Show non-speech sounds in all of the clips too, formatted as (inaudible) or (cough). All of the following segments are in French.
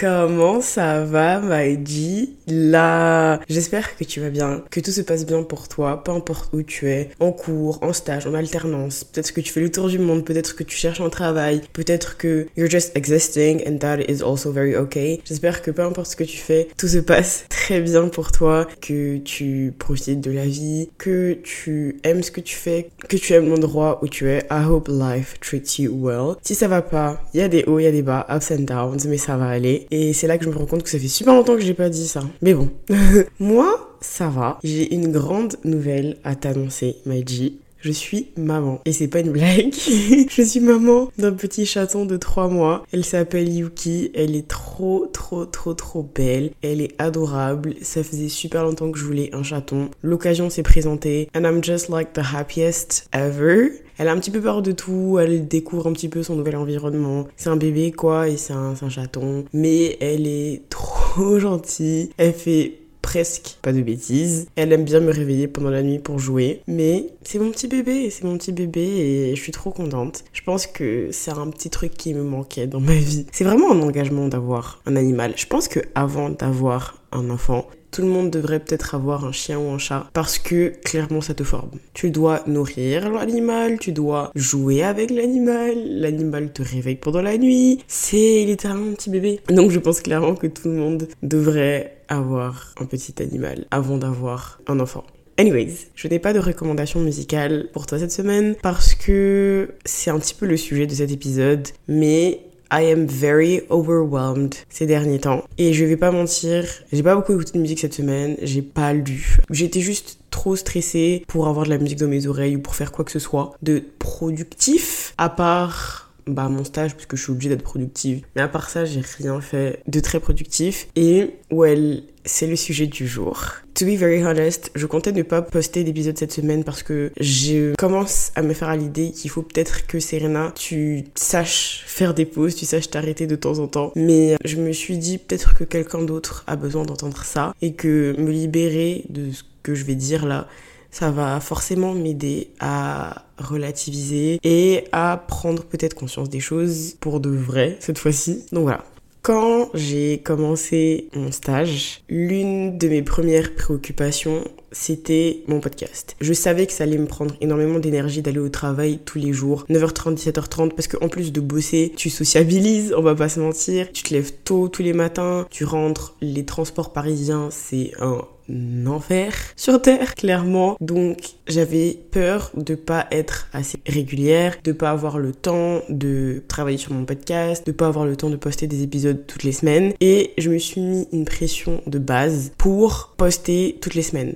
Comment ça va, Maïdi Là, j'espère que tu vas bien, que tout se passe bien pour toi, peu importe où tu es, en cours, en stage, en alternance. Peut-être que tu fais le tour du monde, peut-être que tu cherches un travail, peut-être que you're just existing and that is also very okay. J'espère que peu importe ce que tu fais, tout se passe (laughs) très bien pour toi, que tu profites de la vie, que tu aimes ce que tu fais, que tu aimes l'endroit où tu es. I hope life treats you well. Si ça va pas, il y a des hauts, il y a des bas, ups and downs, mais ça va aller. Et c'est là que je me rends compte que ça fait super longtemps que j'ai pas dit ça. Mais bon. (laughs) Moi, ça va. J'ai une grande nouvelle à t'annoncer, Maiji. Je suis maman. Et c'est pas une blague. (laughs) je suis maman d'un petit chaton de 3 mois. Elle s'appelle Yuki. Elle est trop, trop, trop, trop belle. Elle est adorable. Ça faisait super longtemps que je voulais un chaton. L'occasion s'est présentée. And I'm just like the happiest ever. Elle a un petit peu peur de tout, elle découvre un petit peu son nouvel environnement. C'est un bébé quoi et c'est un, un chaton. Mais elle est (laughs) trop gentille. Elle fait presque pas de bêtises. Elle aime bien me réveiller pendant la nuit pour jouer. Mais c'est mon petit bébé, c'est mon petit bébé et je suis trop contente. Je pense que c'est un petit truc qui me manquait dans ma vie. C'est vraiment un engagement d'avoir un animal. Je pense que avant d'avoir un enfant, tout le monde devrait peut-être avoir un chien ou un chat parce que clairement ça te forme. Tu dois nourrir l'animal, tu dois jouer avec l'animal, l'animal te réveille pendant la nuit. C'est littéralement un petit bébé. Donc je pense clairement que tout le monde devrait avoir un petit animal avant d'avoir un enfant. Anyways, je n'ai pas de recommandation musicale pour toi cette semaine parce que c'est un petit peu le sujet de cet épisode, mais I am very overwhelmed ces derniers temps. Et je vais pas mentir, j'ai pas beaucoup écouté de musique cette semaine, j'ai pas lu. J'étais juste trop stressée pour avoir de la musique dans mes oreilles ou pour faire quoi que ce soit de productif, à part bah, mon stage puisque je suis obligée d'être productive. Mais à part ça, j'ai rien fait de très productif. Et well, c'est le sujet du jour. To be very honest, je comptais ne pas poster d'épisode cette semaine parce que je commence à me faire à l'idée qu'il faut peut-être que Serena, tu saches faire des pauses, tu saches t'arrêter de temps en temps. Mais je me suis dit peut-être que quelqu'un d'autre a besoin d'entendre ça et que me libérer de ce que je vais dire là, ça va forcément m'aider à relativiser et à prendre peut-être conscience des choses pour de vrai cette fois-ci. Donc voilà. Quand j'ai commencé mon stage, l'une de mes premières préoccupations, c'était mon podcast. Je savais que ça allait me prendre énormément d'énergie d'aller au travail tous les jours, 9h30, 17h30, parce qu'en plus de bosser, tu sociabilises, on va pas se mentir, tu te lèves tôt tous les matins, tu rentres, les transports parisiens, c'est un enfer sur Terre, clairement. Donc j'avais peur de pas être assez régulière, de pas avoir le temps de travailler sur mon podcast, de pas avoir le temps de poster des épisodes toutes les semaines. Et je me suis mis une pression de base pour poster toutes les semaines,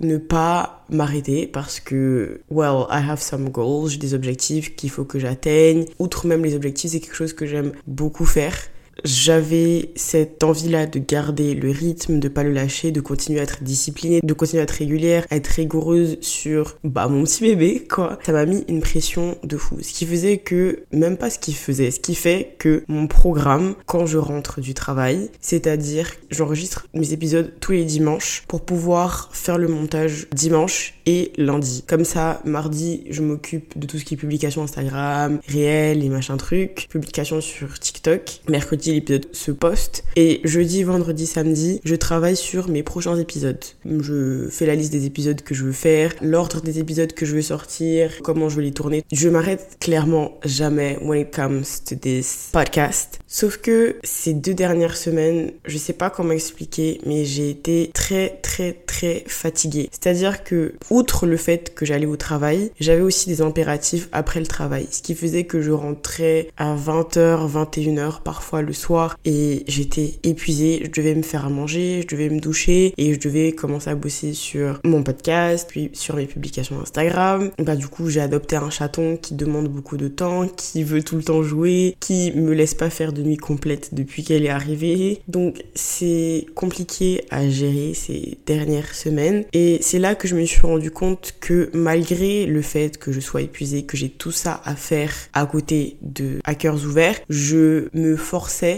ne pas m'arrêter parce que, well, I have some goals, j'ai des objectifs qu'il faut que j'atteigne. Outre même les objectifs, c'est quelque chose que j'aime beaucoup faire j'avais cette envie-là de garder le rythme, de pas le lâcher, de continuer à être disciplinée, de continuer à être régulière, à être rigoureuse sur bah mon petit bébé quoi. Ça m'a mis une pression de fou. Ce qui faisait que même pas ce qui faisait, ce qui fait que mon programme quand je rentre du travail, c'est-à-dire j'enregistre mes épisodes tous les dimanches pour pouvoir faire le montage dimanche et lundi. Comme ça, mardi, je m'occupe de tout ce qui est publication Instagram, réel et machin truc, publication sur TikTok. Mercredi l'épisode se poste. Et jeudi, vendredi, samedi, je travaille sur mes prochains épisodes. Je fais la liste des épisodes que je veux faire, l'ordre des épisodes que je veux sortir, comment je veux les tourner. Je m'arrête clairement jamais when it comes to this podcast. Sauf que ces deux dernières semaines, je sais pas comment expliquer, mais j'ai été très très très fatiguée. C'est-à-dire que, outre le fait que j'allais au travail, j'avais aussi des impératifs après le travail. Ce qui faisait que je rentrais à 20h, 21h, parfois le soir et j'étais épuisée, je devais me faire à manger, je devais me doucher et je devais commencer à bosser sur mon podcast, puis sur mes publications Instagram. Bah du coup j'ai adopté un chaton qui demande beaucoup de temps, qui veut tout le temps jouer, qui me laisse pas faire de nuit complète depuis qu'elle est arrivée. Donc c'est compliqué à gérer ces dernières semaines et c'est là que je me suis rendu compte que malgré le fait que je sois épuisée, que j'ai tout ça à faire à côté de hackers ouverts, je me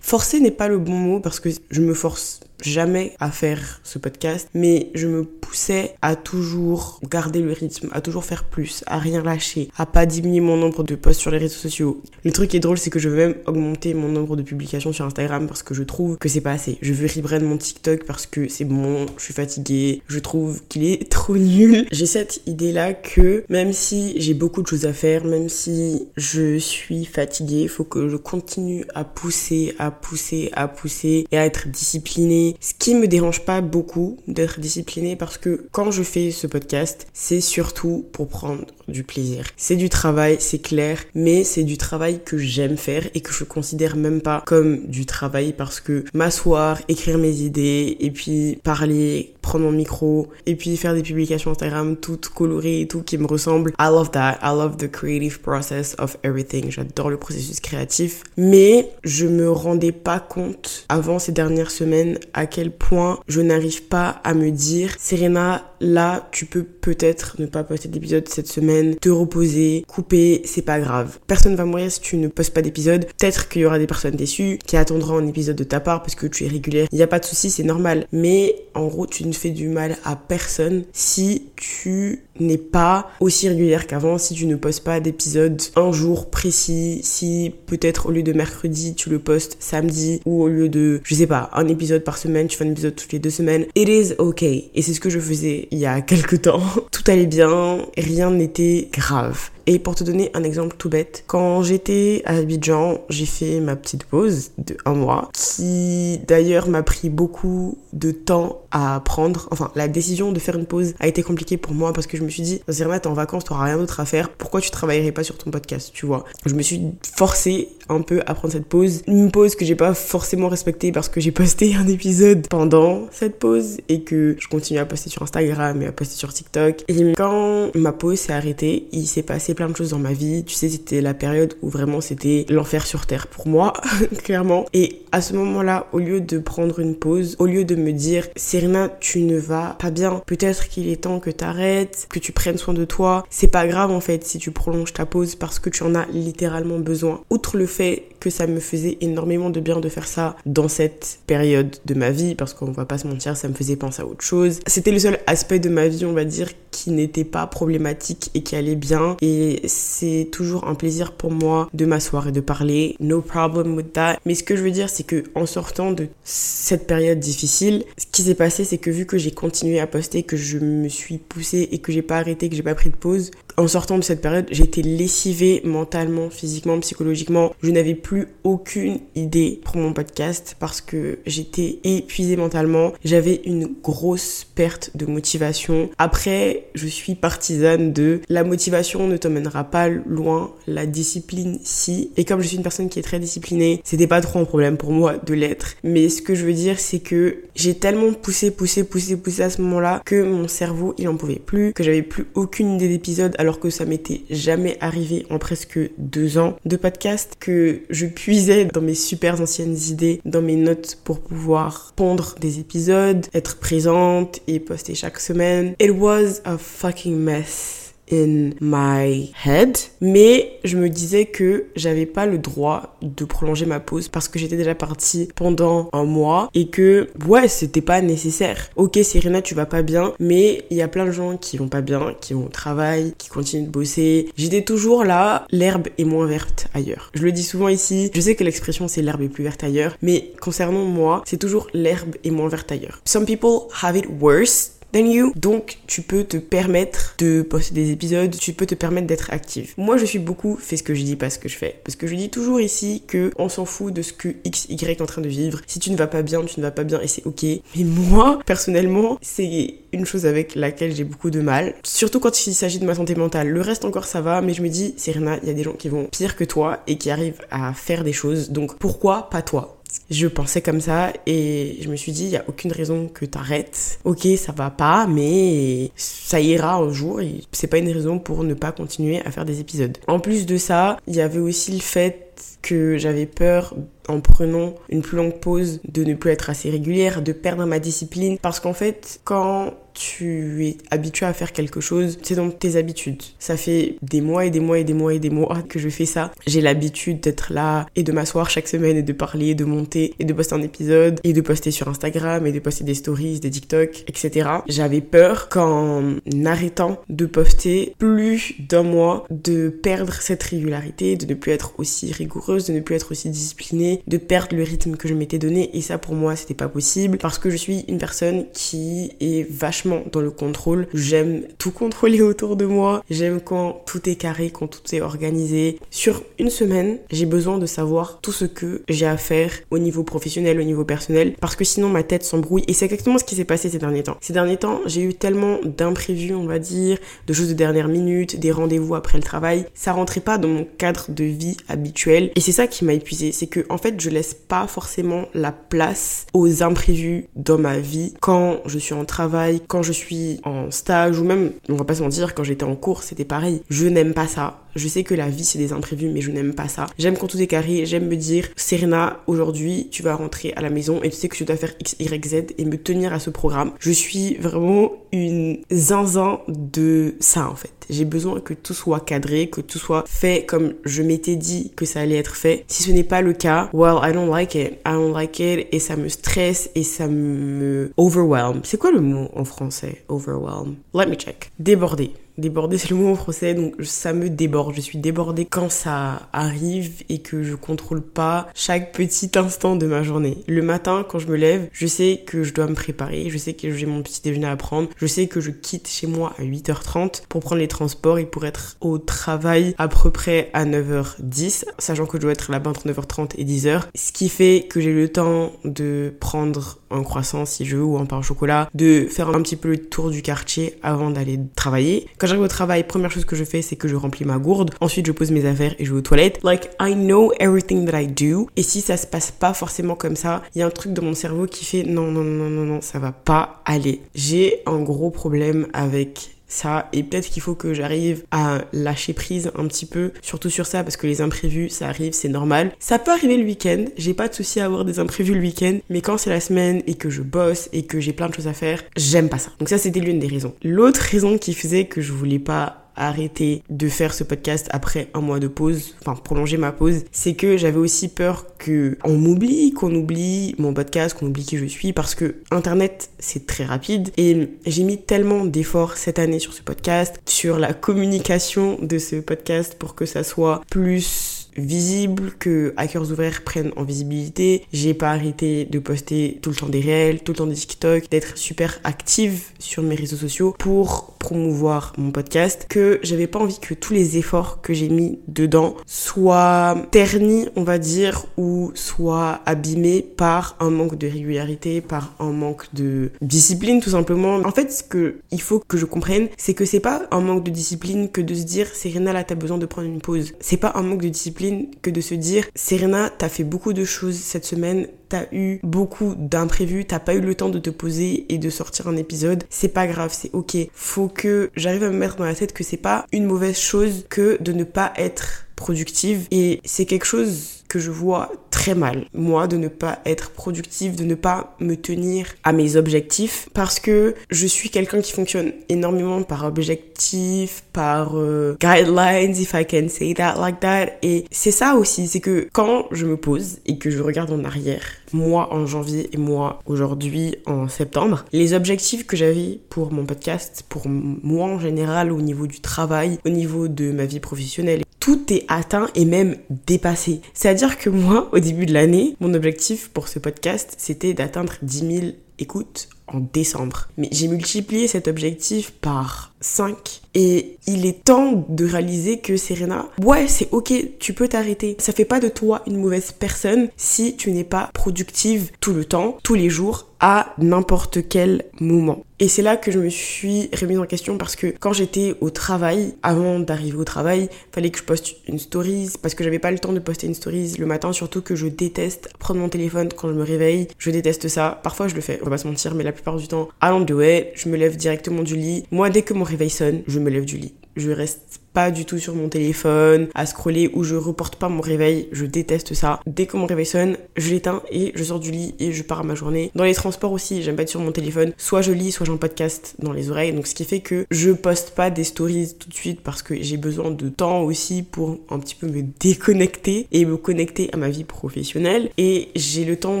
Forcer n'est pas le bon mot parce que je me force jamais à faire ce podcast, mais je me poussais à toujours garder le rythme, à toujours faire plus, à rien lâcher, à pas diminuer mon nombre de posts sur les réseaux sociaux. Le truc qui est drôle, c'est que je veux même augmenter mon nombre de publications sur Instagram parce que je trouve que c'est pas assez. Je veux rebrand mon TikTok parce que c'est bon, je suis fatiguée, je trouve qu'il est (laughs) trop nul. J'ai cette idée là que même si j'ai beaucoup de choses à faire, même si je suis fatiguée, faut que je continue à pousser, à pousser, à pousser et à être disciplinée. Ce qui me dérange pas beaucoup d'être disciplinée parce que quand je fais ce podcast, c'est surtout pour prendre du plaisir. C'est du travail, c'est clair, mais c'est du travail que j'aime faire et que je considère même pas comme du travail parce que m'asseoir, écrire mes idées et puis parler, prendre mon micro et puis faire des publications Instagram toutes colorées et tout qui me ressemblent. I love that. I love the creative process of everything. J'adore le processus créatif. Mais je me rendais pas compte avant ces dernières semaines à quel point je n'arrive pas à me dire Serena, là, tu peux peut-être ne pas poster d'épisode cette semaine, te reposer, couper, c'est pas grave. Personne va mourir si tu ne postes pas d'épisode. Peut-être qu'il y aura des personnes déçues qui attendront un épisode de ta part parce que tu es régulière. Il n'y a pas de souci, c'est normal. Mais en gros, tu ne fais du mal à personne si tu n'es pas aussi régulière qu'avant, si tu ne postes pas d'épisode un jour précis, si peut-être au lieu de mercredi, tu le postes samedi ou au lieu de, je sais pas, un épisode par semaine, tu fais un épisode toutes les deux semaines. It is okay. Et c'est ce que je faisais il y a (laughs) quelques temps. Tout allait bien, rien n'était grave. Et pour te donner un exemple tout bête, quand j'étais à Abidjan, j'ai fait ma petite pause de un mois, qui d'ailleurs m'a pris beaucoup de temps à prendre. Enfin, la décision de faire une pause a été compliquée pour moi parce que je me suis dit, Zerna, t'es en vacances, t'auras rien d'autre à faire, pourquoi tu travaillerais pas sur ton podcast, tu vois? Je me suis forcée un peu à prendre cette pause. Une pause que j'ai pas forcément respectée parce que j'ai posté un épisode pendant cette pause et que je continue à poster sur Instagram et à poster sur TikTok. Et quand ma pause s'est arrêtée, il s'est passé plein de choses dans ma vie. Tu sais, c'était la période où vraiment c'était l'enfer sur terre pour moi, (laughs) clairement. Et à ce moment-là, au lieu de prendre une pause, au lieu de me dire, Serena, tu ne vas pas bien, peut-être qu'il est temps que tu arrêtes, que tu prennes soin de toi, c'est pas grave en fait si tu prolonges ta pause parce que tu en as littéralement besoin. Outre le fait que ça me faisait énormément de bien de faire ça dans cette période de ma vie, parce qu'on va pas se mentir, ça me faisait penser à autre chose. C'était le seul aspect de ma vie, on va dire, qui n'était pas problématique et qui allait bien. C'est toujours un plaisir pour moi de m'asseoir et de parler. No problem with that. Mais ce que je veux dire, c'est que en sortant de cette période difficile, ce qui s'est passé, c'est que vu que j'ai continué à poster, que je me suis poussée et que j'ai pas arrêté, que j'ai pas pris de pause, en sortant de cette période, j'étais lessivée mentalement, physiquement, psychologiquement. Je n'avais plus aucune idée pour mon podcast parce que j'étais épuisée mentalement. J'avais une grosse perte de motivation. Après, je suis partisane de la motivation ne t'emmènera pas loin, la discipline si. Et comme je suis une personne qui est très disciplinée, c'était pas trop un problème pour moi de l'être. Mais ce que je veux dire, c'est que j'ai tellement poussé, poussé, poussé, poussé à ce moment-là que mon cerveau, il en pouvait plus, que j'avais plus aucune idée d'épisode alors que ça m'était jamais arrivé en presque deux ans de podcast, que je puisais dans mes super anciennes idées, dans mes notes pour pouvoir pondre des épisodes, être présente et poster chaque semaine. It was a fucking mess in my head, mais je me disais que j'avais pas le droit de prolonger ma pause parce que j'étais déjà partie pendant un mois et que ouais, c'était pas nécessaire. OK, Serena, tu vas pas bien, mais il y a plein de gens qui vont pas bien, qui vont au travail, qui continuent de bosser. J'étais toujours là, l'herbe est moins verte ailleurs. Je le dis souvent ici, je sais que l'expression c'est l'herbe est plus verte ailleurs, mais concernant moi, c'est toujours l'herbe est moins verte ailleurs. Some people have it worse you. Donc, tu peux te permettre de poster des épisodes, tu peux te permettre d'être active. Moi, je suis beaucoup fais ce que je dis, pas ce que je fais. Parce que je dis toujours ici que on s'en fout de ce que X, est en train de vivre. Si tu ne vas pas bien, tu ne vas pas bien et c'est ok. Mais moi, personnellement, c'est une chose avec laquelle j'ai beaucoup de mal. Surtout quand il s'agit de ma santé mentale. Le reste encore ça va, mais je me dis, Serena, il y a des gens qui vont pire que toi et qui arrivent à faire des choses. Donc pourquoi pas toi? Je pensais comme ça et je me suis dit, il n'y a aucune raison que t'arrêtes. Ok, ça va pas, mais ça ira un jour et c'est pas une raison pour ne pas continuer à faire des épisodes. En plus de ça, il y avait aussi le fait que j'avais peur en prenant une plus longue pause de ne plus être assez régulière, de perdre ma discipline. Parce qu'en fait, quand tu es habitué à faire quelque chose, c'est dans tes habitudes. Ça fait des mois et des mois et des mois et des mois que je fais ça. J'ai l'habitude d'être là et de m'asseoir chaque semaine et de parler, de monter et de poster un épisode et de poster sur Instagram et de poster des stories, des TikTok, etc. J'avais peur qu'en arrêtant de poster plus d'un mois, de perdre cette régularité, de ne plus être aussi rigoureuse, de ne plus être aussi disciplinée de perdre le rythme que je m'étais donné et ça pour moi c'était pas possible parce que je suis une personne qui est vachement dans le contrôle. J'aime tout contrôler autour de moi. J'aime quand tout est carré, quand tout est organisé. Sur une semaine, j'ai besoin de savoir tout ce que j'ai à faire au niveau professionnel, au niveau personnel parce que sinon ma tête s'embrouille et c'est exactement ce qui s'est passé ces derniers temps. Ces derniers temps, j'ai eu tellement d'imprévus, on va dire, de choses de dernière minute, des rendez-vous après le travail. Ça rentrait pas dans mon cadre de vie habituel et c'est ça qui m'a épuisé, c'est que en fait je laisse pas forcément la place aux imprévus dans ma vie quand je suis en travail, quand je suis en stage ou même, on va pas se mentir, quand j'étais en cours, c'était pareil. Je n'aime pas ça. Je sais que la vie c'est des imprévus, mais je n'aime pas ça. J'aime quand tout est carré, j'aime me dire, Serena, aujourd'hui tu vas rentrer à la maison et tu sais que tu dois faire X, Y, Z et me tenir à ce programme. Je suis vraiment une zinzin de ça en fait. J'ai besoin que tout soit cadré, que tout soit fait comme je m'étais dit que ça allait être fait. Si ce n'est pas le cas, well, I don't like it. I don't like it et ça me stresse et ça me overwhelm. C'est quoi le mot en français? Overwhelm? Let me check. Déborder. Déborder, c'est le mot en français, donc ça me déborde. Je suis débordée quand ça arrive et que je contrôle pas chaque petit instant de ma journée. Le matin, quand je me lève, je sais que je dois me préparer, je sais que j'ai mon petit déjeuner à prendre, je sais que je quitte chez moi à 8h30 pour prendre les transports et pour être au travail à peu près à 9h10, sachant que je dois être là-bas entre 9h30 et 10h. Ce qui fait que j'ai le temps de prendre un croissant si je veux ou un pain au chocolat, de faire un petit peu le tour du quartier avant d'aller travailler. J'arrive au travail, première chose que je fais, c'est que je remplis ma gourde. Ensuite, je pose mes affaires et je vais aux toilettes. Like, I know everything that I do. Et si ça se passe pas forcément comme ça, il y a un truc dans mon cerveau qui fait non, non, non, non, non, ça va pas aller. J'ai un gros problème avec ça et peut-être qu'il faut que j'arrive à lâcher prise un petit peu surtout sur ça parce que les imprévus ça arrive c'est normal. Ça peut arriver le week-end j'ai pas de souci à avoir des imprévus le week-end mais quand c'est la semaine et que je bosse et que j'ai plein de choses à faire j'aime pas ça. Donc ça c'était l'une des raisons. L'autre raison qui faisait que je voulais pas arrêter de faire ce podcast après un mois de pause, enfin prolonger ma pause, c'est que j'avais aussi peur que on m'oublie, qu'on oublie mon podcast, qu'on oublie qui je suis parce que internet c'est très rapide et j'ai mis tellement d'efforts cette année sur ce podcast, sur la communication de ce podcast pour que ça soit plus visible, que Hackers Ouverts prennent en visibilité. J'ai pas arrêté de poster tout le temps des réels, tout le temps des TikTok, d'être super active sur mes réseaux sociaux pour promouvoir mon podcast, que j'avais pas envie que tous les efforts que j'ai mis dedans soient ternis, on va dire, ou soient abîmés par un manque de régularité, par un manque de discipline tout simplement. En fait, ce que il faut que je comprenne, c'est que c'est pas un manque de discipline que de se dire Serena là t'as besoin de prendre une pause. C'est pas un manque de discipline que de se dire Serena, t'as fait beaucoup de choses cette semaine, t'as eu beaucoup d'imprévus, t'as pas eu le temps de te poser et de sortir un épisode, c'est pas grave, c'est ok. Faut que j'arrive à me mettre dans la tête que c'est pas une mauvaise chose que de ne pas être productive et c'est quelque chose que je vois mal, moi, de ne pas être productive, de ne pas me tenir à mes objectifs, parce que je suis quelqu'un qui fonctionne énormément par objectif, par euh, guidelines, if I can say that like that. Et c'est ça aussi, c'est que quand je me pose et que je regarde en arrière, moi en janvier et moi aujourd'hui en septembre, les objectifs que j'avais pour mon podcast, pour moi en général, au niveau du travail, au niveau de ma vie professionnelle, tout est atteint et même dépassé. C'est-à-dire que moi, au début de l'année, mon objectif pour ce podcast, c'était d'atteindre 10 000 écoutes en décembre. Mais j'ai multiplié cet objectif par 5 et il est temps de réaliser que Serena, ouais, c'est ok, tu peux t'arrêter. Ça fait pas de toi une mauvaise personne si tu n'es pas productive tout le temps, tous les jours, à n'importe quel moment. Et c'est là que je me suis remise en question parce que quand j'étais au travail, avant d'arriver au travail, fallait que je poste une stories parce que j'avais pas le temps de poster une stories le matin, surtout que je déteste prendre mon téléphone quand je me réveille. Je déteste ça. Parfois je le fais, on va pas se mentir, mais la plupart du temps, do it. Je me lève directement du lit. Moi, dès que mon réveil sonne, je me lève du lit. Je reste pas du tout sur mon téléphone, à scroller ou je reporte pas mon réveil. Je déteste ça. Dès que mon réveil sonne, je l'éteins et je sors du lit et je pars à ma journée. Dans les transports aussi, j'aime pas être sur mon téléphone. Soit je lis, soit j'ai un podcast dans les oreilles. Donc ce qui fait que je poste pas des stories tout de suite parce que j'ai besoin de temps aussi pour un petit peu me déconnecter et me connecter à ma vie professionnelle. Et j'ai le temps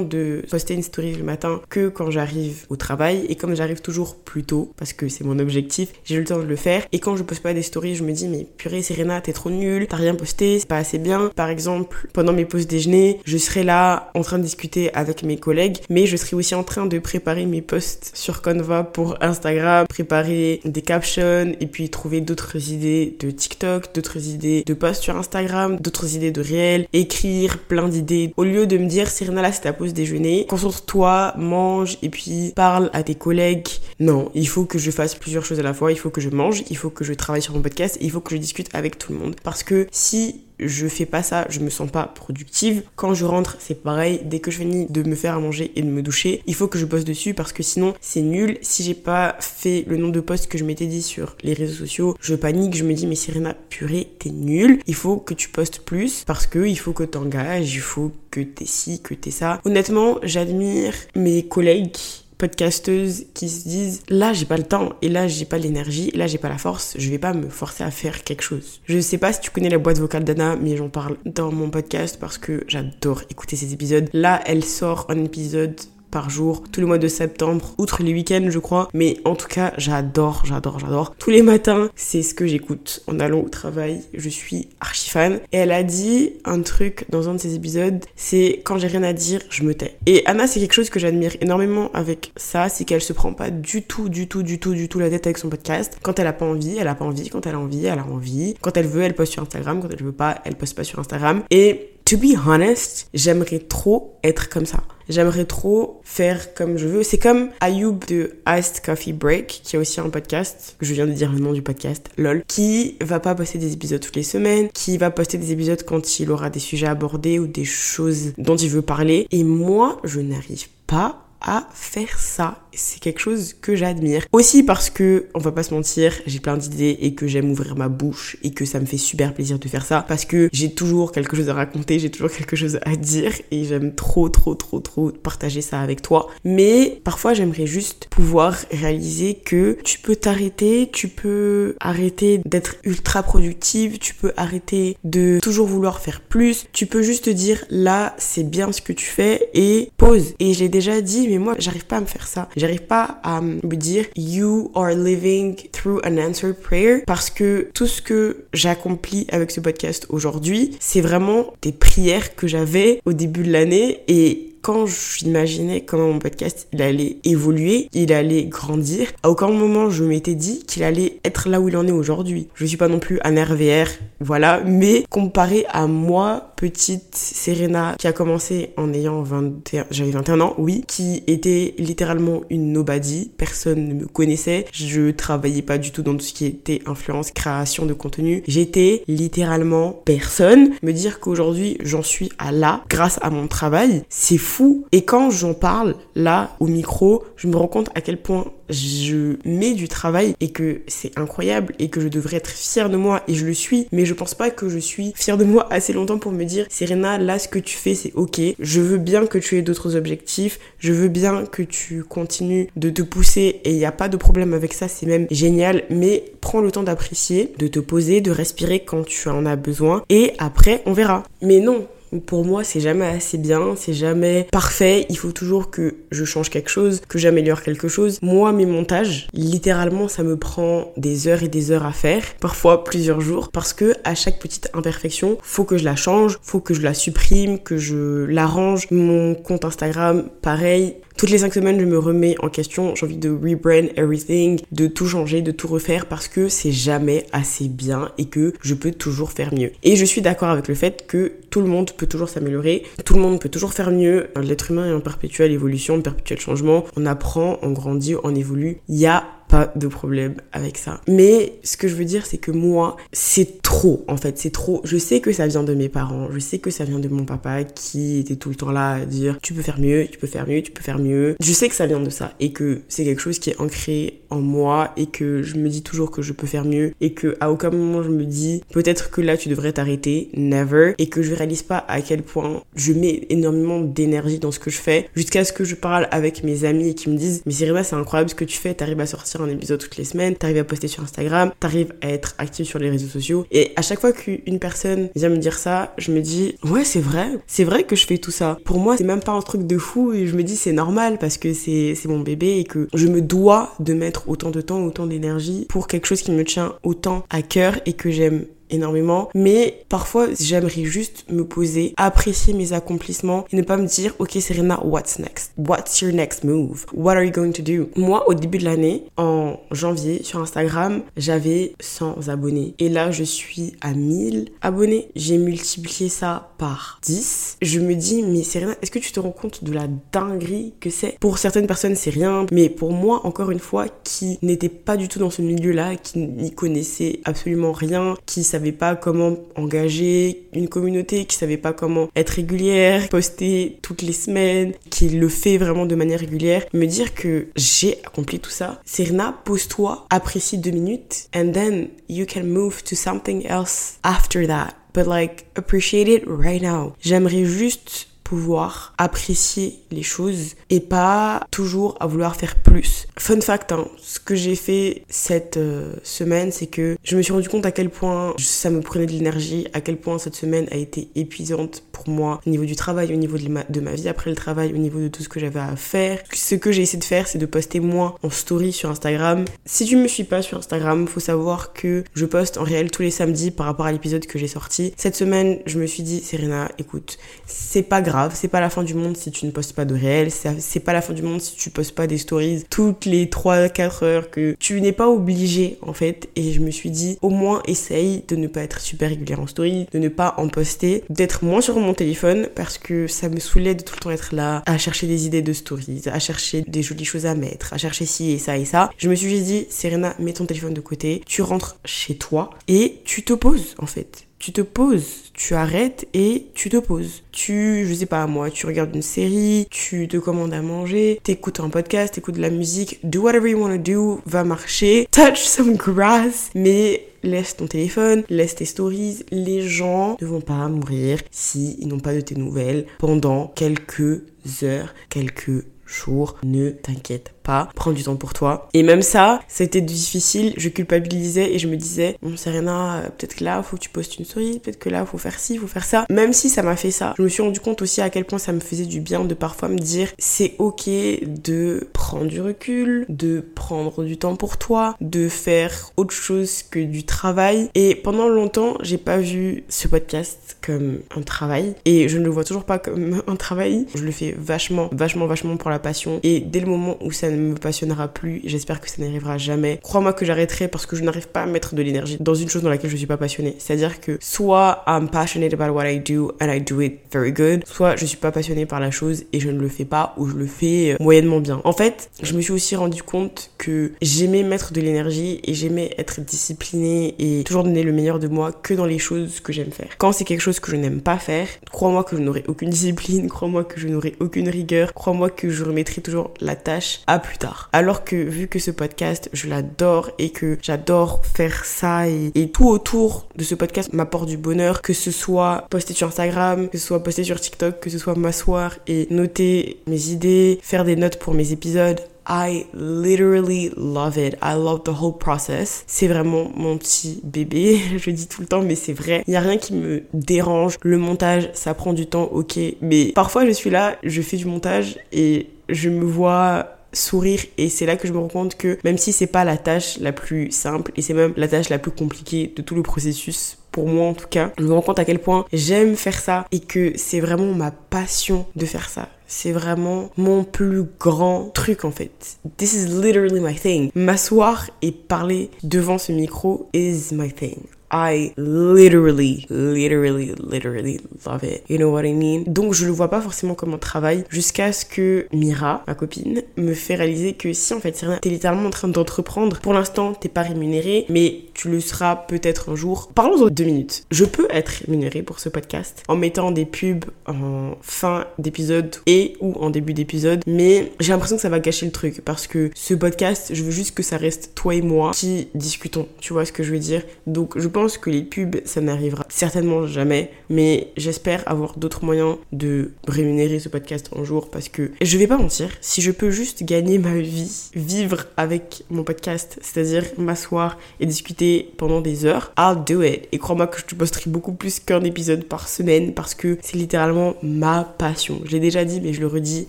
de poster une story le matin que quand j'arrive au travail. Et comme j'arrive toujours plus tôt, parce que c'est mon objectif, j'ai le temps de le faire. Et quand je poste pas des stories, je me dis, mais purée, Serena, t'es trop nulle, t'as rien posté, c'est pas assez bien. Par exemple, pendant mes pauses déjeuner, je serai là en train de discuter avec mes collègues, mais je serai aussi en train de préparer mes posts sur Canva pour Instagram, préparer des captions et puis trouver d'autres idées de TikTok, d'autres idées de posts sur Instagram, d'autres idées de réels, écrire plein d'idées. Au lieu de me dire, Serena, là, c'est ta pause déjeuner, concentre-toi, mange et puis parle à tes collègues. Non, il faut que je fasse plusieurs choses à la fois. Il faut que je mange, il faut que je travaille sur mon podcast, il faut que je discute avec tout le monde. Parce que si je fais pas ça, je me sens pas productive. Quand je rentre, c'est pareil. Dès que je finis de me faire à manger et de me doucher, il faut que je bosse dessus parce que sinon c'est nul. Si j'ai pas fait le nombre de posts que je m'étais dit sur les réseaux sociaux, je panique, je me dis mais Serena, purée, t'es nul. Il faut que tu postes plus parce que il faut que t'engages, il faut que t'es ci, que t'es ça. Honnêtement, j'admire mes collègues podcasteuses qui se disent là j'ai pas le temps et là j'ai pas l'énergie et là j'ai pas la force je vais pas me forcer à faire quelque chose. Je sais pas si tu connais la boîte vocale d'Anna mais j'en parle dans mon podcast parce que j'adore écouter ces épisodes. Là elle sort un épisode par jour tout le mois de septembre, outre les week-ends je crois. Mais en tout cas, j'adore, j'adore, j'adore. Tous les matins, c'est ce que j'écoute en allant au travail. Je suis archi fan. Et elle a dit un truc dans un de ses épisodes, c'est quand j'ai rien à dire, je me tais. Et Anna, c'est quelque chose que j'admire énormément avec ça, c'est qu'elle se prend pas du tout, du tout, du tout, du tout la tête avec son podcast. Quand elle a pas envie, elle a pas envie. Quand elle a envie, elle a envie. Quand elle veut, elle poste sur Instagram. Quand elle veut pas, elle poste pas sur Instagram. Et to be honest, j'aimerais trop être comme ça. J'aimerais trop faire comme je veux. C'est comme Ayoub de Iced Coffee Break, qui a aussi un podcast, je viens de dire le nom du podcast, lol, qui va pas poster des épisodes toutes les semaines, qui va poster des épisodes quand il aura des sujets abordés ou des choses dont il veut parler. Et moi, je n'arrive pas à faire ça. C'est quelque chose que j'admire. Aussi parce que, on va pas se mentir, j'ai plein d'idées et que j'aime ouvrir ma bouche et que ça me fait super plaisir de faire ça parce que j'ai toujours quelque chose à raconter, j'ai toujours quelque chose à dire et j'aime trop, trop, trop, trop partager ça avec toi. Mais parfois, j'aimerais juste pouvoir réaliser que tu peux t'arrêter, tu peux arrêter d'être ultra productive, tu peux arrêter de toujours vouloir faire plus, tu peux juste te dire là, c'est bien ce que tu fais et pause. Et j'ai déjà dit, mais moi, j'arrive pas à me faire ça. J'arrive pas à me dire, you are living through an answered prayer, parce que tout ce que j'accomplis avec ce podcast aujourd'hui, c'est vraiment des prières que j'avais au début de l'année et quand j'imaginais comment mon podcast il allait évoluer, il allait grandir, à aucun moment je m'étais dit qu'il allait être là où il en est aujourd'hui. Je suis pas non plus un RVR, voilà, mais comparé à moi, petite Serena qui a commencé en ayant 21, j'avais 21 ans, oui, qui était littéralement une nobody, personne ne me connaissait, je travaillais pas du tout dans tout ce qui était influence, création de contenu, j'étais littéralement personne. Me dire qu'aujourd'hui j'en suis à là grâce à mon travail, c'est fou et quand j'en parle là au micro, je me rends compte à quel point je mets du travail et que c'est incroyable et que je devrais être fière de moi et je le suis. Mais je pense pas que je suis fière de moi assez longtemps pour me dire Serena, là ce que tu fais c'est ok. Je veux bien que tu aies d'autres objectifs. Je veux bien que tu continues de te pousser et il n'y a pas de problème avec ça. C'est même génial. Mais prends le temps d'apprécier, de te poser, de respirer quand tu en as besoin et après on verra. Mais non, pour moi, c'est jamais assez bien, c'est jamais parfait. Il faut toujours que je change quelque chose, que j'améliore quelque chose. Moi, mes montages, littéralement, ça me prend des heures et des heures à faire, parfois plusieurs jours, parce que à chaque petite imperfection, faut que je la change, faut que je la supprime, que je l'arrange. Mon compte Instagram, pareil, toutes les cinq semaines, je me remets en question. J'ai envie de rebrand everything, de tout changer, de tout refaire parce que c'est jamais assez bien et que je peux toujours faire mieux. Et je suis d'accord avec le fait que tout le monde peut toujours s'améliorer, tout le monde peut toujours faire mieux. L'être humain est en perpétuelle évolution, en perpétuel changement. On apprend, on grandit, on évolue. Il y a pas de problème avec ça. Mais ce que je veux dire, c'est que moi, c'est trop, en fait, c'est trop. Je sais que ça vient de mes parents, je sais que ça vient de mon papa qui était tout le temps là à dire tu peux faire mieux, tu peux faire mieux, tu peux faire mieux. Je sais que ça vient de ça et que c'est quelque chose qui est ancré en moi et que je me dis toujours que je peux faire mieux et que à aucun moment je me dis peut-être que là tu devrais t'arrêter, never, et que je réalise pas à quel point je mets énormément d'énergie dans ce que je fais jusqu'à ce que je parle avec mes amis et qui me disent mais Cyrina c'est incroyable ce que tu fais, t'arrives à sortir un épisode toutes les semaines, t'arrives à poster sur Instagram, t'arrives à être active sur les réseaux sociaux. Et à chaque fois qu'une personne vient me dire ça, je me dis ouais c'est vrai, c'est vrai que je fais tout ça. Pour moi c'est même pas un truc de fou et je me dis c'est normal parce que c'est mon bébé et que je me dois de mettre autant de temps, autant d'énergie pour quelque chose qui me tient autant à cœur et que j'aime énormément, mais parfois j'aimerais juste me poser, apprécier mes accomplissements et ne pas me dire ok Serena, what's next? What's your next move? What are you going to do? Moi au début de l'année, en janvier, sur Instagram, j'avais 100 abonnés et là je suis à 1000 abonnés. J'ai multiplié ça par 10. Je me dis mais Serena, est-ce que tu te rends compte de la dinguerie que c'est? Pour certaines personnes c'est rien, mais pour moi encore une fois qui n'était pas du tout dans ce milieu-là, qui n'y connaissait absolument rien, qui savait pas comment engager une communauté, qui savait pas comment être régulière, poster toutes les semaines, qui le fait vraiment de manière régulière, me dire que j'ai accompli tout ça. Serena, pose-toi, apprécie deux minutes, and then you can move to something else after that. But like, appreciate it right now. J'aimerais juste pouvoir apprécier les choses et pas toujours à vouloir faire plus. Fun fact, hein, ce que j'ai fait cette euh, semaine, c'est que je me suis rendu compte à quel point ça me prenait de l'énergie, à quel point cette semaine a été épuisante pour moi au niveau du travail, au niveau de ma, de ma vie après le travail, au niveau de tout ce que j'avais à faire. Ce que j'ai essayé de faire, c'est de poster moins en story sur Instagram. Si tu me suis pas sur Instagram, faut savoir que je poste en réel tous les samedis par rapport à l'épisode que j'ai sorti. Cette semaine, je me suis dit, Serena, écoute, c'est pas grave c'est pas la fin du monde si tu ne postes pas de réel, c'est pas la fin du monde si tu postes pas des stories toutes les 3-4 heures que tu n'es pas obligé en fait. Et je me suis dit, au moins essaye de ne pas être super régulière en story, de ne pas en poster, d'être moins sur mon téléphone parce que ça me saoulait de tout le temps être là à chercher des idées de stories, à chercher des jolies choses à mettre, à chercher ci et ça et ça. Je me suis dit, Serena, mets ton téléphone de côté, tu rentres chez toi et tu te poses en fait tu te poses, tu arrêtes et tu te poses. Tu, je sais pas moi, tu regardes une série, tu te commandes à manger, t'écoutes un podcast, t'écoutes de la musique, do whatever you want to do, va marcher, (laughs) touch some grass, mais laisse ton téléphone, laisse tes stories. Les gens ne vont pas mourir si ils n'ont pas de tes nouvelles pendant quelques heures, quelques jours. Ne t'inquiète pas, prends du temps pour toi. Et même ça, c'était difficile, je culpabilisais et je me disais, bon Serena, peut-être que là, faut que tu postes une story, peut-être que là, faut faire ci, faut faire ça. Même si ça m'a fait ça, je me suis rendu compte aussi à quel point ça me faisait du bien de parfois me dire, c'est ok de prendre du recul, de prendre du temps pour toi, de faire autre chose que du travail. Et pendant longtemps, j'ai pas vu ce podcast comme un travail et je ne le vois toujours pas comme (laughs) un travail. Je le fais vachement, vachement, vachement pour la passion. Et dès le moment où ça ne me passionnera plus. J'espère que ça n'arrivera jamais. Crois-moi que j'arrêterai parce que je n'arrive pas à mettre de l'énergie dans une chose dans laquelle je suis pas passionnée. C'est-à-dire que soit I'm passionate about what I do and I do it very good, soit je suis pas passionnée par la chose et je ne le fais pas ou je le fais euh, moyennement bien. En fait, je me suis aussi rendu compte que j'aimais mettre de l'énergie et j'aimais être disciplinée et toujours donner le meilleur de moi que dans les choses que j'aime faire. Quand c'est quelque chose que je n'aime pas faire, crois-moi que je n'aurai aucune discipline, crois-moi que je n'aurai aucune rigueur, crois-moi que je remettrai toujours la tâche à plus tard. Alors que vu que ce podcast, je l'adore et que j'adore faire ça et, tout autour de ce podcast m'apporte du bonheur, que ce soit posté sur Instagram, que ce soit posté sur TikTok, que ce soit m'asseoir et noter mes idées, faire des notes pour mes épisodes, I literally love it. I love the whole process. C'est vraiment mon petit bébé. (laughs) Je dis tout le temps, mais c'est vrai. Il n'y a rien qui me dérange. Le montage, ça prend du temps, ok. Mais parfois, je suis là, je fais du montage et je me vois sourire et c'est là que je me rends compte que même si c'est pas la tâche la plus simple et c'est même la tâche la plus compliquée de tout le processus pour moi en tout cas, je me rends compte à quel point j'aime faire ça et que c'est vraiment ma passion de faire ça. C'est vraiment mon plus grand truc en fait. This is literally my thing. M'asseoir et parler devant ce micro is my thing. I literally, literally, literally love it. You know what I mean? Donc je le vois pas forcément comme un travail jusqu'à ce que Mira, ma copine, me fait réaliser que si en fait t'es littéralement en train d'entreprendre, pour l'instant t'es pas rémunéré, mais tu le seras peut-être un jour. Parlons en deux minutes. Je peux être rémunérée pour ce podcast en mettant des pubs en fin d'épisode et ou en début d'épisode, mais j'ai l'impression que ça va gâcher le truc parce que ce podcast, je veux juste que ça reste toi et moi qui discutons. Tu vois ce que je veux dire? Donc je pense que les pubs, ça n'arrivera certainement jamais, mais j'espère avoir d'autres moyens de rémunérer ce podcast un jour parce que je vais pas mentir, si je peux juste gagner ma vie, vivre avec mon podcast, c'est-à-dire m'asseoir et discuter pendant des heures, I'll do it. Et crois-moi que je te posterai beaucoup plus qu'un épisode par semaine parce que c'est littéralement ma passion. Je l'ai déjà dit, mais je le redis,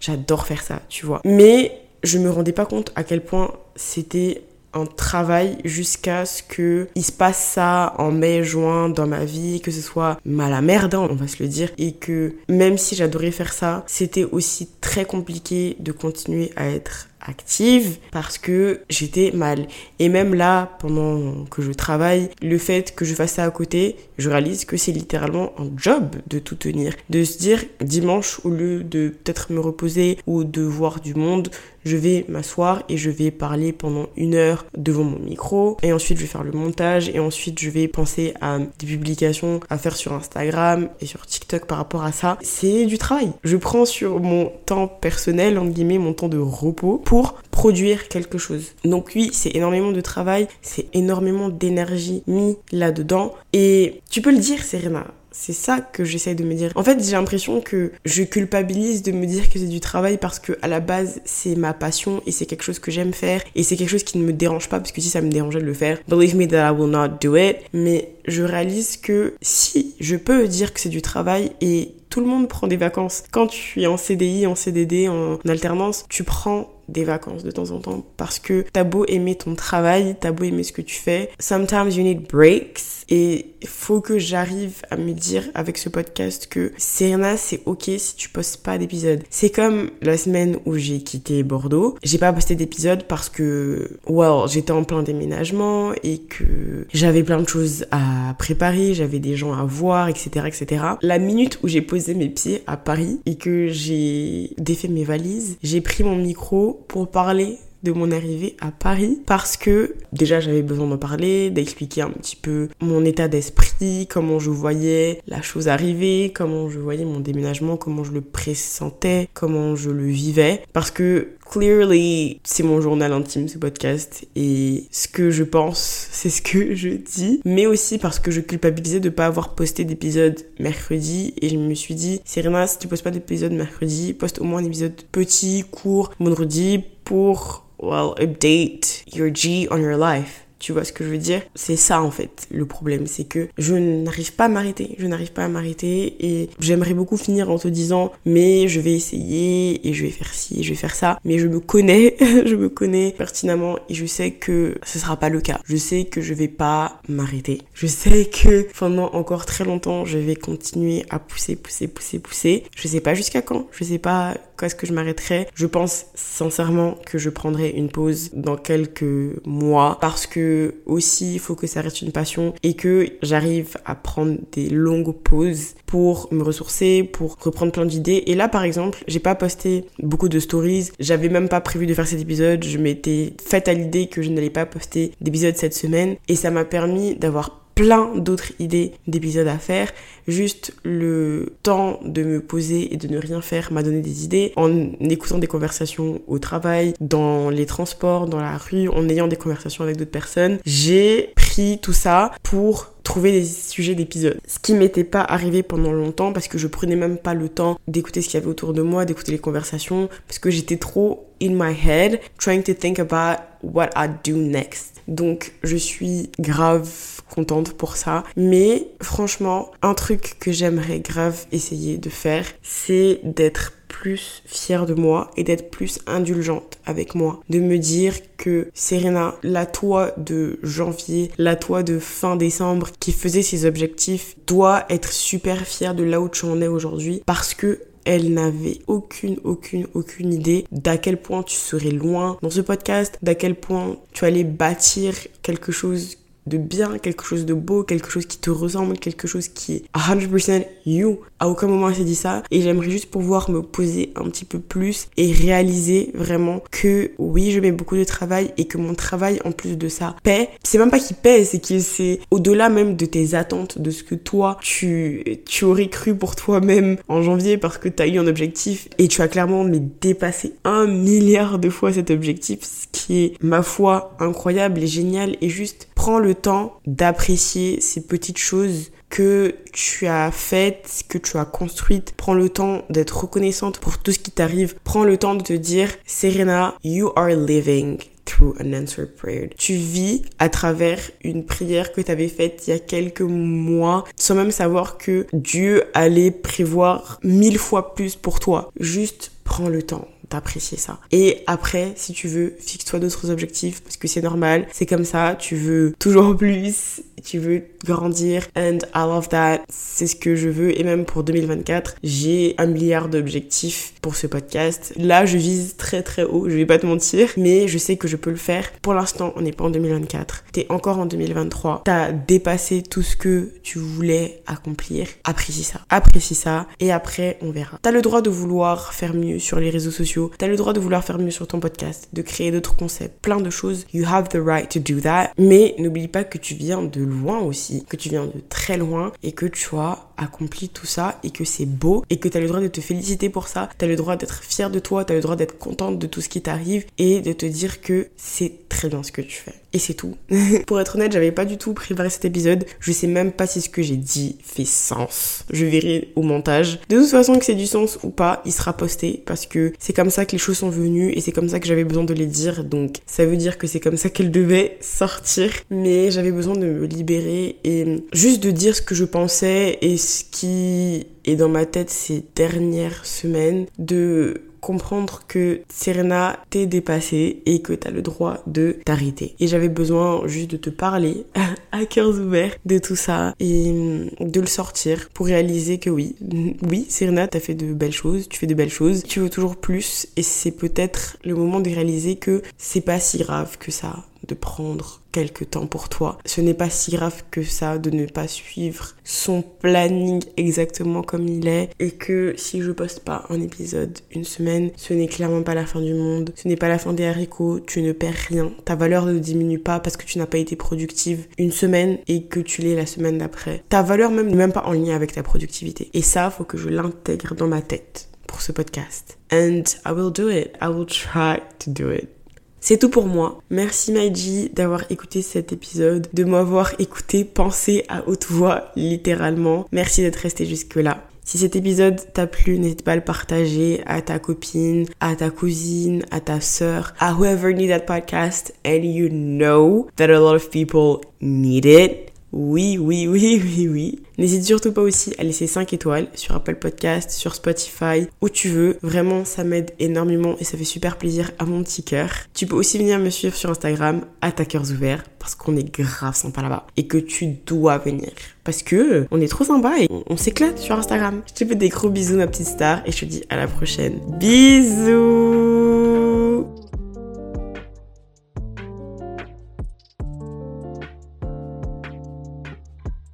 j'adore faire ça, tu vois. Mais je me rendais pas compte à quel point c'était un travail jusqu'à ce que il se passe ça en mai, juin dans ma vie, que ce soit mal à merde, hein, on va se le dire, et que même si j'adorais faire ça, c'était aussi très compliqué de continuer à être active parce que j'étais mal. Et même là, pendant que je travaille, le fait que je fasse ça à côté, je réalise que c'est littéralement un job de tout tenir. De se dire dimanche, au lieu de peut-être me reposer ou de voir du monde, je vais m'asseoir et je vais parler pendant une heure devant mon micro. Et ensuite, je vais faire le montage et ensuite, je vais penser à des publications à faire sur Instagram et sur TikTok par rapport à ça. C'est du travail. Je prends sur mon temps personnel, entre guillemets, mon temps de repos pour produire quelque chose. Donc oui, c'est énormément de travail, c'est énormément d'énergie mis là-dedans. Et tu peux le dire, Serena, c'est ça que j'essaie de me dire. En fait, j'ai l'impression que je culpabilise de me dire que c'est du travail parce que à la base, c'est ma passion et c'est quelque chose que j'aime faire et c'est quelque chose qui ne me dérange pas parce que si ça me dérangeait de le faire, believe me that I will not do it. Mais je réalise que si je peux dire que c'est du travail et tout le monde prend des vacances. Quand tu es en CDI, en CDD, en alternance, tu prends des vacances de temps en temps parce que t'as beau aimer ton travail, t'as beau aimer ce que tu fais, sometimes you need breaks et faut que j'arrive à me dire avec ce podcast que Serena, c'est ok si tu postes pas d'épisode. C'est comme la semaine où j'ai quitté Bordeaux, j'ai pas posté d'épisode parce que, well, j'étais en plein déménagement et que j'avais plein de choses à préparer, j'avais des gens à voir, etc., etc. La minute où j'ai posé mes pieds à Paris et que j'ai défait mes valises, j'ai pris mon micro pour parler de mon arrivée à Paris parce que déjà j'avais besoin d'en parler, d'expliquer un petit peu mon état d'esprit, comment je voyais la chose arriver, comment je voyais mon déménagement, comment je le pressentais, comment je le vivais. Parce que clearly c'est mon journal intime ce podcast et ce que je pense (laughs) c'est ce que je dis mais aussi parce que je culpabilisais de pas avoir posté d'épisode mercredi et je me suis dit Serena si tu postes pas d'épisode mercredi poste au moins un épisode petit court vendredi pour well, update your G on your life. Tu vois ce que je veux dire? C'est ça en fait le problème, c'est que je n'arrive pas à m'arrêter, je n'arrive pas à m'arrêter et j'aimerais beaucoup finir en te disant mais je vais essayer et je vais faire ci et je vais faire ça, mais je me connais, (laughs) je me connais pertinemment et je sais que ce sera pas le cas. Je sais que je vais pas m'arrêter. Je sais que pendant encore très longtemps, je vais continuer à pousser, pousser, pousser, pousser. Je sais pas jusqu'à quand, je sais pas quand est-ce que je m'arrêterai. Je pense sincèrement que je prendrai une pause dans quelques mois parce que aussi il faut que ça reste une passion et que j'arrive à prendre des longues pauses pour me ressourcer, pour reprendre plein d'idées. Et là par exemple, j'ai pas posté beaucoup de stories, j'avais même pas prévu de faire cet épisode, je m'étais faite à l'idée que je n'allais pas poster d'épisode cette semaine et ça m'a permis d'avoir plein d'autres idées d'épisodes à faire. Juste le temps de me poser et de ne rien faire m'a donné des idées en écoutant des conversations au travail, dans les transports, dans la rue, en ayant des conversations avec d'autres personnes. J'ai pris tout ça pour trouver des sujets d'épisodes. Ce qui m'était pas arrivé pendant longtemps parce que je prenais même pas le temps d'écouter ce qu'il y avait autour de moi, d'écouter les conversations parce que j'étais trop in my head trying to think about what I'd do next. Donc je suis grave contente pour ça. Mais franchement, un truc que j'aimerais grave essayer de faire, c'est d'être plus fière de moi et d'être plus indulgente avec moi. De me dire que Serena, la toi de janvier, la toi de fin décembre qui faisait ses objectifs, doit être super fière de là où tu en es aujourd'hui parce que elle n'avait aucune, aucune, aucune idée d'à quel point tu serais loin dans ce podcast, d'à quel point tu allais bâtir quelque chose de bien, quelque chose de beau, quelque chose qui te ressemble, quelque chose qui est 100% you. À aucun moment elle s'est dit ça et j'aimerais juste pouvoir me poser un petit peu plus et réaliser vraiment que oui, je mets beaucoup de travail et que mon travail en plus de ça paie. C'est même pas qu'il paie, c'est qu'il c'est au-delà même de tes attentes, de ce que toi tu, tu aurais cru pour toi-même en janvier parce que tu as eu un objectif et tu as clairement mais dépassé un milliard de fois cet objectif, ce qui est ma foi incroyable et génial et juste prends le temps d'apprécier ces petites choses que tu as faites, que tu as construites. Prends le temps d'être reconnaissante pour tout ce qui t'arrive. Prends le temps de te dire, Serena, you are living through an answered prayer. Tu vis à travers une prière que tu avais faite il y a quelques mois sans même savoir que Dieu allait prévoir mille fois plus pour toi. Juste prends le temps d'apprécier ça. Et après, si tu veux, fixe-toi d'autres objectifs parce que c'est normal, c'est comme ça, tu veux toujours plus tu veux grandir and I love that. C'est ce que je veux et même pour 2024, j'ai un milliard d'objectifs pour ce podcast. Là, je vise très très haut, je vais pas te mentir, mais je sais que je peux le faire. Pour l'instant, on n'est pas en 2024. T'es encore en 2023. T'as dépassé tout ce que tu voulais accomplir. Apprécie ça. Apprécie ça et après, on verra. T'as le droit de vouloir faire mieux sur les réseaux sociaux. T'as le droit de vouloir faire mieux sur ton podcast, de créer d'autres concepts, plein de choses. You have the right to do that. Mais n'oublie pas que tu viens de loin aussi, que tu viens de très loin et que tu as accompli tout ça et que c'est beau et que tu as le droit de te féliciter pour ça, tu as le droit d'être fier de toi, tu as le droit d'être contente de tout ce qui t'arrive et de te dire que c'est très bien ce que tu fais. Et c'est tout. (laughs) pour être honnête, j'avais pas du tout préparé cet épisode. Je sais même pas si ce que j'ai dit fait sens. Je verrai au montage. De toute façon, que c'est du sens ou pas, il sera posté parce que c'est comme ça que les choses sont venues et c'est comme ça que j'avais besoin de les dire. Donc ça veut dire que c'est comme ça qu'elles devaient sortir. Mais j'avais besoin de me libérer et juste de dire ce que je pensais et ce qui est dans ma tête ces dernières semaines, de comprendre que Serena t'est dépassée et que t'as le droit de t'arrêter. Et j'avais besoin juste de te parler (laughs) à cœur ouvert de tout ça et de le sortir pour réaliser que oui, (laughs) oui, Serena, t'as fait de belles choses, tu fais de belles choses, tu veux toujours plus et c'est peut-être le moment de réaliser que c'est pas si grave que ça de prendre quelques temps pour toi. Ce n'est pas si grave que ça de ne pas suivre son planning exactement comme il est et que si je poste pas un épisode une semaine, ce n'est clairement pas la fin du monde, ce n'est pas la fin des haricots, tu ne perds rien. Ta valeur ne diminue pas parce que tu n'as pas été productive une semaine et que tu l'es la semaine d'après. Ta valeur même n'est même pas en lien avec ta productivité. Et ça, faut que je l'intègre dans ma tête pour ce podcast. And I will do it. I will try to do it. C'est tout pour moi. Merci Maiji d'avoir écouté cet épisode, de m'avoir écouté penser à haute voix, littéralement. Merci d'être resté jusque-là. Si cet épisode t'a plu, n'hésite pas à le partager à ta copine, à ta cousine, à ta sœur, à whoever need that podcast and you know that a lot of people need it. Oui, oui, (laughs) oui, oui, oui. N'hésite surtout pas aussi à laisser 5 étoiles sur Apple Podcast, sur Spotify, où tu veux. Vraiment, ça m'aide énormément et ça fait super plaisir à mon petit cœur. Tu peux aussi venir me suivre sur Instagram, à ta cœurs ouverts, parce qu'on est grave sympa là-bas. Et que tu dois venir. Parce que on est trop sympa et on, on s'éclate sur Instagram. Je te fais des gros bisous, ma petite star, et je te dis à la prochaine. Bisous